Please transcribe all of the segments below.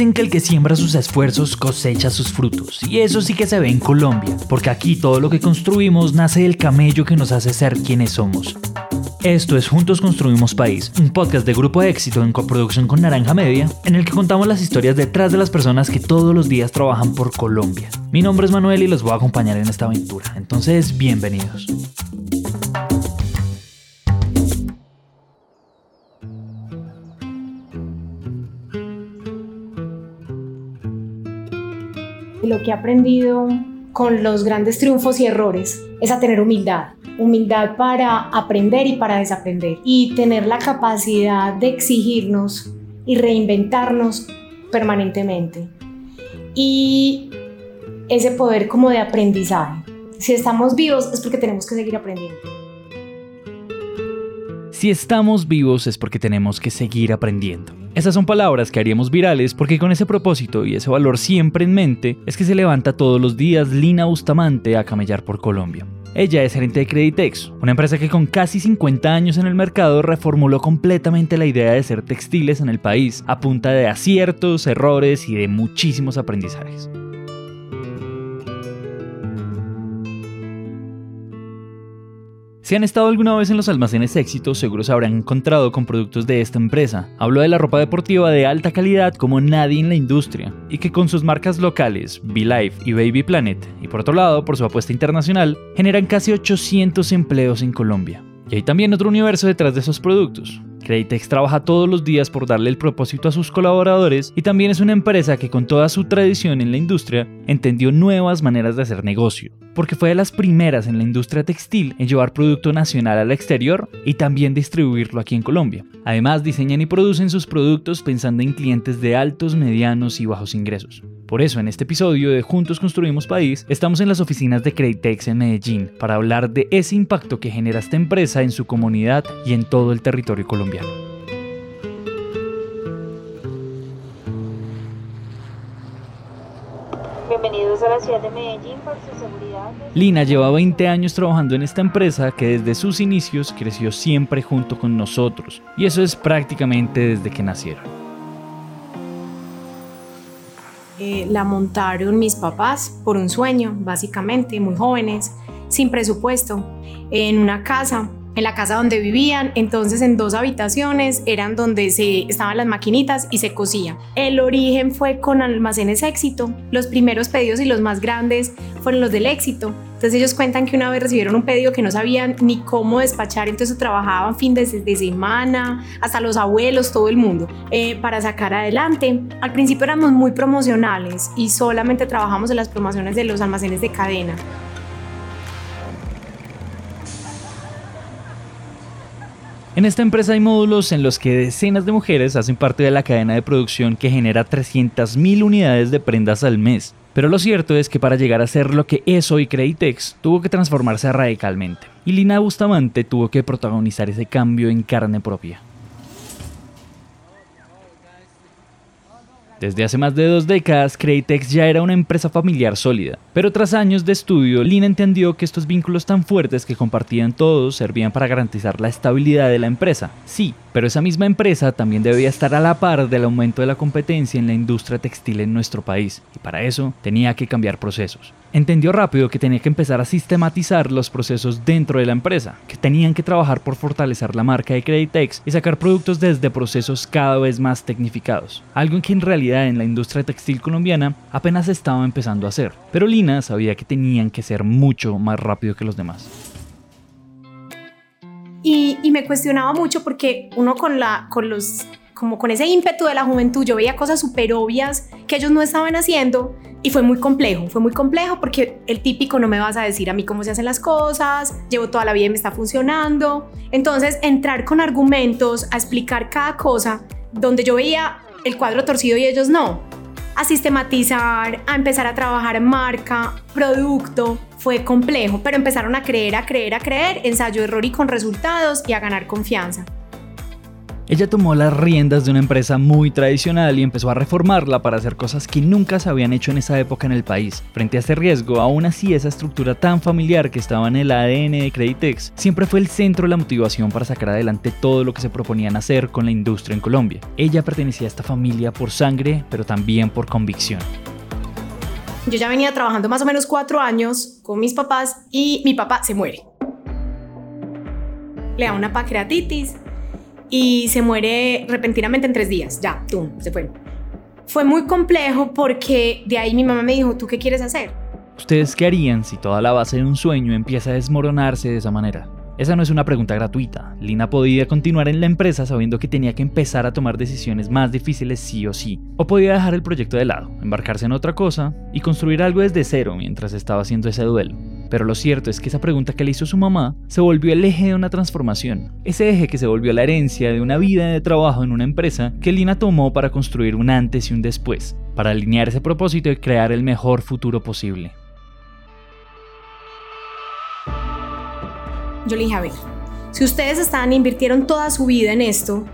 Dicen que el que siembra sus esfuerzos cosecha sus frutos, y eso sí que se ve en Colombia, porque aquí todo lo que construimos nace del camello que nos hace ser quienes somos. Esto es Juntos Construimos País, un podcast de Grupo Éxito en coproducción con Naranja Media, en el que contamos las historias detrás de las personas que todos los días trabajan por Colombia. Mi nombre es Manuel y los voy a acompañar en esta aventura, entonces bienvenidos. Lo que he aprendido con los grandes triunfos y errores es a tener humildad. Humildad para aprender y para desaprender. Y tener la capacidad de exigirnos y reinventarnos permanentemente. Y ese poder como de aprendizaje. Si estamos vivos es porque tenemos que seguir aprendiendo. Si estamos vivos es porque tenemos que seguir aprendiendo. Esas son palabras que haríamos virales porque con ese propósito y ese valor siempre en mente es que se levanta todos los días Lina Bustamante a camellar por Colombia. Ella es gerente de Creditex, una empresa que con casi 50 años en el mercado reformuló completamente la idea de ser textiles en el país a punta de aciertos, errores y de muchísimos aprendizajes. Si han estado alguna vez en los almacenes éxito, seguro se habrán encontrado con productos de esta empresa. Hablo de la ropa deportiva de alta calidad como nadie en la industria, y que con sus marcas locales, Be y Baby Planet, y por otro lado, por su apuesta internacional, generan casi 800 empleos en Colombia. Y hay también otro universo detrás de esos productos. Creditex trabaja todos los días por darle el propósito a sus colaboradores y también es una empresa que con toda su tradición en la industria entendió nuevas maneras de hacer negocio, porque fue de las primeras en la industria textil en llevar producto nacional al exterior y también distribuirlo aquí en Colombia. Además diseñan y producen sus productos pensando en clientes de altos, medianos y bajos ingresos. Por eso en este episodio de Juntos Construimos País estamos en las oficinas de Creditex en Medellín para hablar de ese impacto que genera esta empresa en su comunidad y en todo el territorio colombiano. Bienvenidos a la ciudad de Medellín por su seguridad. Lina lleva 20 años trabajando en esta empresa que desde sus inicios creció siempre junto con nosotros y eso es prácticamente desde que nacieron. Eh, la montaron mis papás por un sueño, básicamente, muy jóvenes, sin presupuesto, en una casa en la casa donde vivían, entonces en dos habitaciones eran donde se estaban las maquinitas y se cosía. El origen fue con almacenes éxito. Los primeros pedidos y los más grandes fueron los del éxito. Entonces ellos cuentan que una vez recibieron un pedido que no sabían ni cómo despachar, entonces trabajaban fin de, semana, hasta los abuelos, todo el mundo, eh, para sacar adelante. Al principio éramos muy promocionales y solamente trabajamos en las promociones de los almacenes de cadena. En esta empresa hay módulos en los que decenas de mujeres hacen parte de la cadena de producción que genera 300.000 unidades de prendas al mes. Pero lo cierto es que para llegar a ser lo que es hoy Creditex, tuvo que transformarse radicalmente. Y Lina Bustamante tuvo que protagonizar ese cambio en carne propia. Desde hace más de dos décadas, Creditex ya era una empresa familiar sólida, pero tras años de estudio, Lina entendió que estos vínculos tan fuertes que compartían todos servían para garantizar la estabilidad de la empresa. Sí, pero esa misma empresa también debía estar a la par del aumento de la competencia en la industria textil en nuestro país, y para eso tenía que cambiar procesos. Entendió rápido que tenía que empezar a sistematizar los procesos dentro de la empresa, que tenían que trabajar por fortalecer la marca de Creditex y sacar productos desde procesos cada vez más tecnificados, algo que en realidad en la industria textil colombiana apenas estaba empezando a hacer, pero Lina sabía que tenían que ser mucho más rápido que los demás. Y, me cuestionaba mucho porque uno con, la, con los como con ese ímpetu de la juventud, yo veía cosas súper obvias que ellos no estaban haciendo y fue muy complejo, fue muy complejo porque el típico no me vas a decir a mí cómo se hacen las cosas, llevo toda la vida y me está funcionando. Entonces, entrar con argumentos a explicar cada cosa donde yo veía el cuadro torcido y ellos no, a sistematizar, a empezar a trabajar marca, producto, fue complejo, pero empezaron a creer, a creer, a creer, ensayo, error y con resultados y a ganar confianza. Ella tomó las riendas de una empresa muy tradicional y empezó a reformarla para hacer cosas que nunca se habían hecho en esa época en el país. Frente a este riesgo, aún así esa estructura tan familiar que estaba en el ADN de Creditex siempre fue el centro de la motivación para sacar adelante todo lo que se proponían hacer con la industria en Colombia. Ella pertenecía a esta familia por sangre, pero también por convicción. Yo ya venía trabajando más o menos cuatro años con mis papás y mi papá se muere. Le da una pancreatitis y se muere repentinamente en tres días. Ya, tú, se fue. Fue muy complejo porque de ahí mi mamá me dijo, ¿tú qué quieres hacer? ¿Ustedes qué harían si toda la base de un sueño empieza a desmoronarse de esa manera? Esa no es una pregunta gratuita. Lina podía continuar en la empresa sabiendo que tenía que empezar a tomar decisiones más difíciles sí o sí. O podía dejar el proyecto de lado, embarcarse en otra cosa y construir algo desde cero mientras estaba haciendo ese duelo. Pero lo cierto es que esa pregunta que le hizo su mamá se volvió el eje de una transformación. Ese eje que se volvió la herencia de una vida de trabajo en una empresa que Lina tomó para construir un antes y un después, para alinear ese propósito y crear el mejor futuro posible. Yo le dije, a ver, si ustedes están, invirtieron toda su vida en esto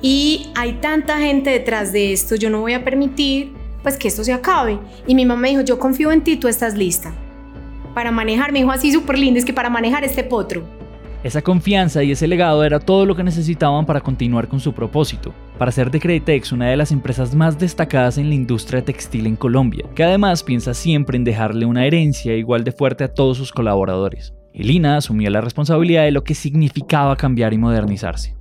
y hay tanta gente detrás de esto, yo no voy a permitir pues que esto se acabe. Y mi mamá me dijo, yo confío en ti, tú estás lista. Para manejar, me dijo así súper lindo, es que para manejar este potro. Esa confianza y ese legado era todo lo que necesitaban para continuar con su propósito, para hacer de Creditex una de las empresas más destacadas en la industria textil en Colombia, que además piensa siempre en dejarle una herencia igual de fuerte a todos sus colaboradores y Lina asumió la responsabilidad de lo que significaba cambiar y modernizarse.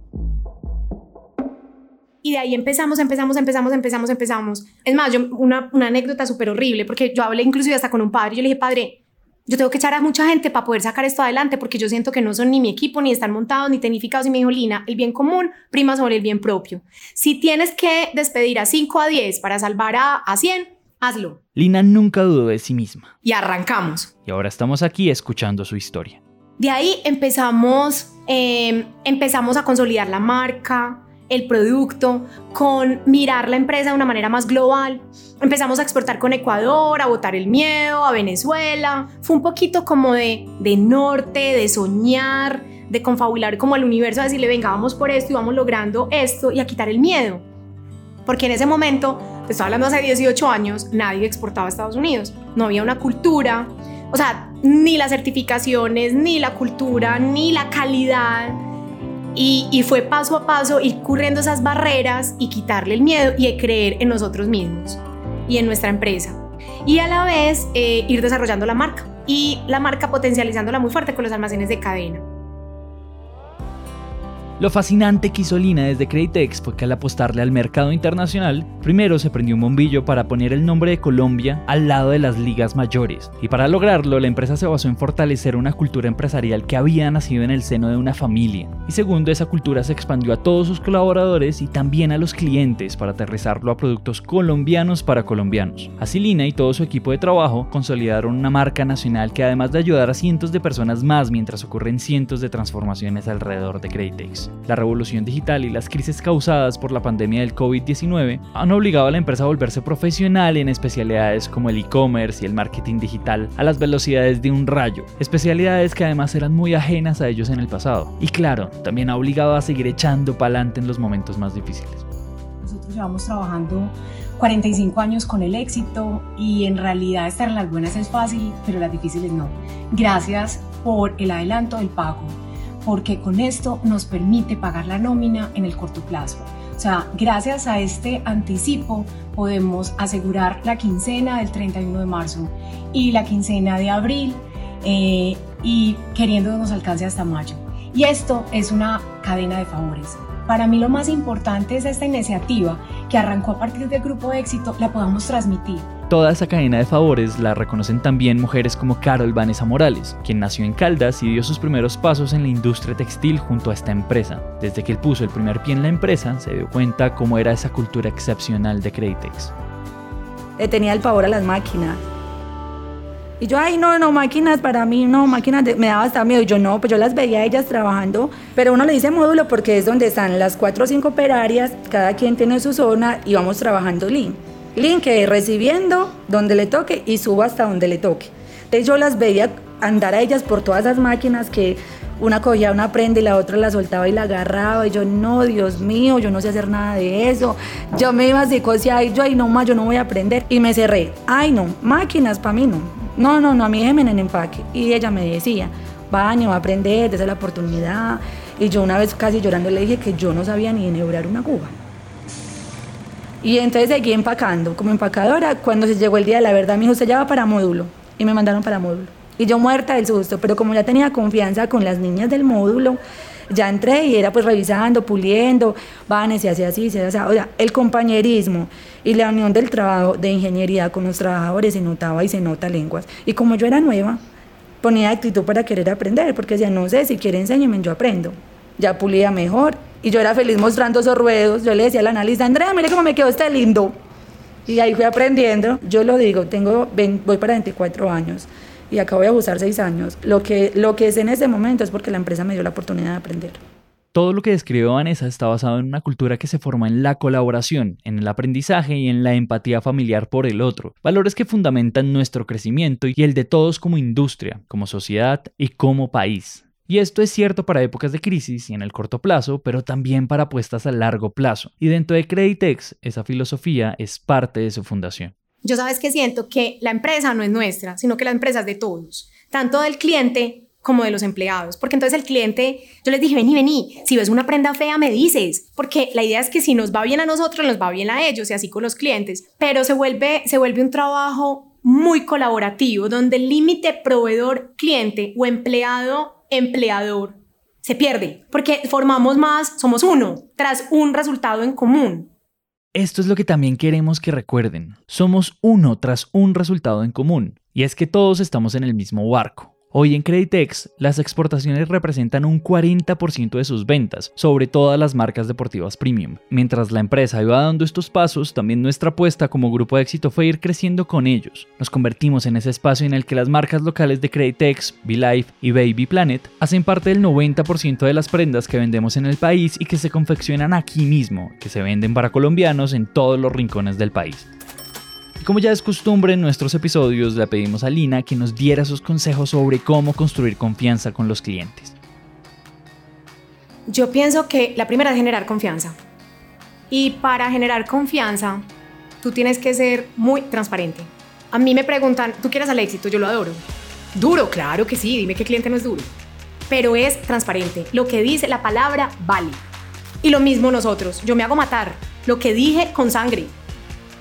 Y de ahí empezamos, empezamos, empezamos, empezamos, empezamos. Es más, yo, una, una anécdota súper horrible, porque yo hablé inclusive hasta con un padre, yo le dije, padre, yo tengo que echar a mucha gente para poder sacar esto adelante, porque yo siento que no son ni mi equipo, ni están montados, ni tenificados. Y me dijo, Lina, el bien común prima sobre el bien propio. Si tienes que despedir a 5 a 10 para salvar a, a 100, hazlo. Lina nunca dudó de sí misma. Y arrancamos. Y ahora estamos aquí escuchando su historia. De ahí empezamos, em, empezamos a consolidar la marca, el producto, con mirar la empresa de una manera más global. Empezamos a exportar con Ecuador, a botar el miedo, a Venezuela. Fue un poquito como de, de norte, de soñar, de confabular como al universo, a decirle, venga, vamos por esto y vamos logrando esto y a quitar el miedo. Porque en ese momento te estoy hablando hace 18 años, nadie exportaba a Estados Unidos. No había una cultura, o sea, ni las certificaciones, ni la cultura, ni la calidad. Y, fue paso a paso ir corriendo esas barreras y quitarle el miedo y creer en nosotros mismos y en nuestra empresa. Y a la vez eh, ir desarrollando la marca y la marca potencializándola muy fuerte con los almacenes de cadena. Lo fascinante que hizo Lina desde Creditex fue que al apostarle al mercado internacional, primero se prendió un bombillo para poner el nombre de Colombia al lado de las ligas mayores. Y para lograrlo, la empresa se basó en fortalecer una cultura empresarial que había nacido en el seno de una familia. Y segundo, esa cultura se expandió a todos sus colaboradores y también a los clientes para aterrizarlo a productos colombianos para colombianos. Así Lina y todo su equipo de trabajo consolidaron una marca nacional que además de ayudar a cientos de personas más mientras ocurren cientos de transformaciones alrededor de Creditex. La revolución digital y las crisis causadas por la pandemia del COVID-19 han obligado a la empresa a volverse profesional en especialidades como el e-commerce y el marketing digital a las velocidades de un rayo, especialidades que además eran muy ajenas a ellos en el pasado. Y claro, también ha obligado a seguir echando pa'lante en los momentos más difíciles. Nosotros llevamos trabajando 45 años con el éxito y en realidad estar en las buenas es fácil, pero las difíciles no. Gracias por el adelanto del pago porque con esto nos permite pagar la nómina en el corto plazo. O sea, gracias a este anticipo podemos asegurar la quincena del 31 de marzo y la quincena de abril eh, y queriendo nos alcance hasta mayo. Y esto es una cadena de favores. Para mí lo más importante es esta iniciativa que arrancó a partir del grupo de éxito, la podamos transmitir Toda esa cadena de favores la reconocen también mujeres como Carol Vanessa Morales, quien nació en Caldas y dio sus primeros pasos en la industria textil junto a esta empresa. Desde que él puso el primer pie en la empresa, se dio cuenta cómo era esa cultura excepcional de Creditex. Le tenía el favor a las máquinas. Y yo, ay, no, no, máquinas para mí, no, máquinas me daba hasta miedo. Y yo, no, pues yo las veía a ellas trabajando, pero uno le dice módulo porque es donde están las cuatro o cinco operarias, cada quien tiene su zona y vamos trabajando lean link recibiendo donde le toque y subo hasta donde le toque. Entonces yo las veía andar a ellas por todas esas máquinas que una cogía una prenda y la otra la soltaba y la agarraba. Y yo, no, Dios mío, yo no sé hacer nada de eso. Yo me iba así, cosía, y yo, ay, no más, yo no voy a aprender. Y me cerré. Ay, no, máquinas para mí no. No, no, no, a mí déjeme en empaque. Y ella me decía, baño, va a aprender, esa es la oportunidad. Y yo una vez casi llorando le dije que yo no sabía ni enhebrar una aguja. Y entonces seguí empacando como empacadora. Cuando se llegó el día de la verdad, me dijo, usted ya va para módulo. Y me mandaron para módulo. Y yo muerta del susto, pero como ya tenía confianza con las niñas del módulo, ya entré y era pues revisando, puliendo, van, se hacía así, se hacía, o sea, el compañerismo y la unión del trabajo de ingeniería con los trabajadores se notaba y se nota lenguas. Y como yo era nueva, ponía actitud para querer aprender, porque decía, no sé, si quiere enséñeme, yo aprendo. Ya pulía mejor y yo era feliz mostrando esos ruedos. Yo le decía al analista, Andrea, mire cómo me quedó este lindo. Y ahí fui aprendiendo. Yo lo digo, tengo, voy para 24 años y acabo de abusar seis años. Lo que, lo que es en ese momento es porque la empresa me dio la oportunidad de aprender. Todo lo que describe Vanessa está basado en una cultura que se forma en la colaboración, en el aprendizaje y en la empatía familiar por el otro, valores que fundamentan nuestro crecimiento y el de todos como industria, como sociedad y como país. Y esto es cierto para épocas de crisis y en el corto plazo, pero también para apuestas a largo plazo. Y dentro de Creditex, esa filosofía es parte de su fundación. Yo sabes que siento que la empresa no es nuestra, sino que la empresa es de todos, tanto del cliente como de los empleados, porque entonces el cliente, yo les dije, vení, vení, si ves una prenda fea me dices, porque la idea es que si nos va bien a nosotros, nos va bien a ellos y así con los clientes, pero se vuelve, se vuelve un trabajo muy colaborativo, donde el límite proveedor-cliente o empleado-empleador se pierde, porque formamos más, somos uno, tras un resultado en común. Esto es lo que también queremos que recuerden. Somos uno tras un resultado en común, y es que todos estamos en el mismo barco. Hoy en Creditex, las exportaciones representan un 40% de sus ventas, sobre todas las marcas deportivas premium. Mientras la empresa iba dando estos pasos, también nuestra apuesta como grupo de éxito fue ir creciendo con ellos. Nos convertimos en ese espacio en el que las marcas locales de Creditex, Life y Baby Planet hacen parte del 90% de las prendas que vendemos en el país y que se confeccionan aquí mismo, que se venden para colombianos en todos los rincones del país. Como ya es costumbre en nuestros episodios, le pedimos a Lina que nos diera sus consejos sobre cómo construir confianza con los clientes. Yo pienso que la primera es generar confianza. Y para generar confianza, tú tienes que ser muy transparente. A mí me preguntan, ¿tú quieres al éxito? Yo lo adoro. Duro, claro que sí, dime qué cliente no es duro. Pero es transparente. Lo que dice la palabra vale. Y lo mismo nosotros. Yo me hago matar. Lo que dije con sangre.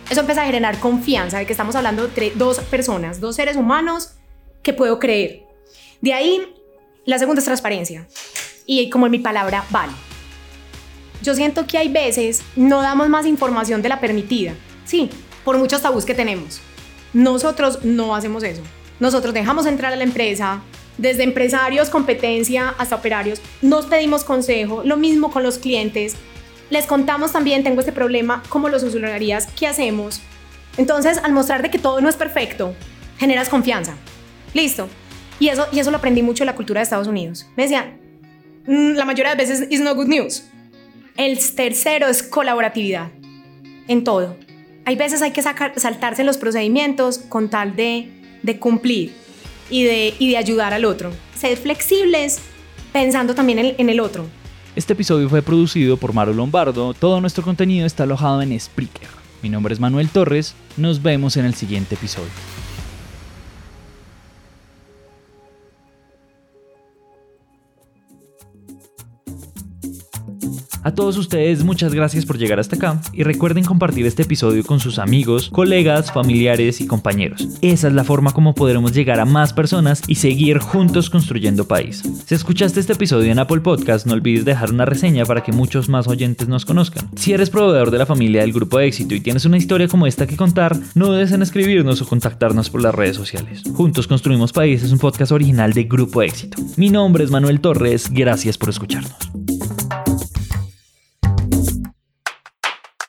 Eso empieza a generar confianza de que estamos hablando entre dos personas, dos seres humanos que puedo creer. De ahí, la segunda es transparencia. Y como en mi palabra, vale. Yo siento que hay veces no damos más información de la permitida. Sí, por muchos tabús que tenemos. Nosotros no hacemos eso. Nosotros dejamos entrar a la empresa, desde empresarios, competencia hasta operarios. Nos pedimos consejo, lo mismo con los clientes les contamos también, tengo este problema, cómo lo solucionarías, qué hacemos. Entonces, al mostrar de que todo no es perfecto, generas confianza. Listo. Y eso, y eso lo aprendí mucho en la cultura de Estados Unidos. Me decían, mm, la mayoría de veces is no good news. El tercero es colaboratividad en todo. Hay veces hay que saltarse los procedimientos con tal de, de cumplir y de, y de ayudar al otro. Ser flexibles pensando también en el otro. Este episodio fue producido por Maro Lombardo, todo nuestro contenido está alojado en Spreaker. Mi nombre es Manuel Torres, nos vemos en el siguiente episodio. A todos ustedes muchas gracias por llegar hasta acá y recuerden compartir este episodio con sus amigos, colegas, familiares y compañeros. Esa es la forma como podremos llegar a más personas y seguir juntos construyendo país. Si escuchaste este episodio en Apple Podcast, no olvides dejar una reseña para que muchos más oyentes nos conozcan. Si eres proveedor de la familia del grupo éxito y tienes una historia como esta que contar, no dudes en escribirnos o contactarnos por las redes sociales. Juntos construimos país es un podcast original de Grupo Éxito. Mi nombre es Manuel Torres, gracias por escucharnos.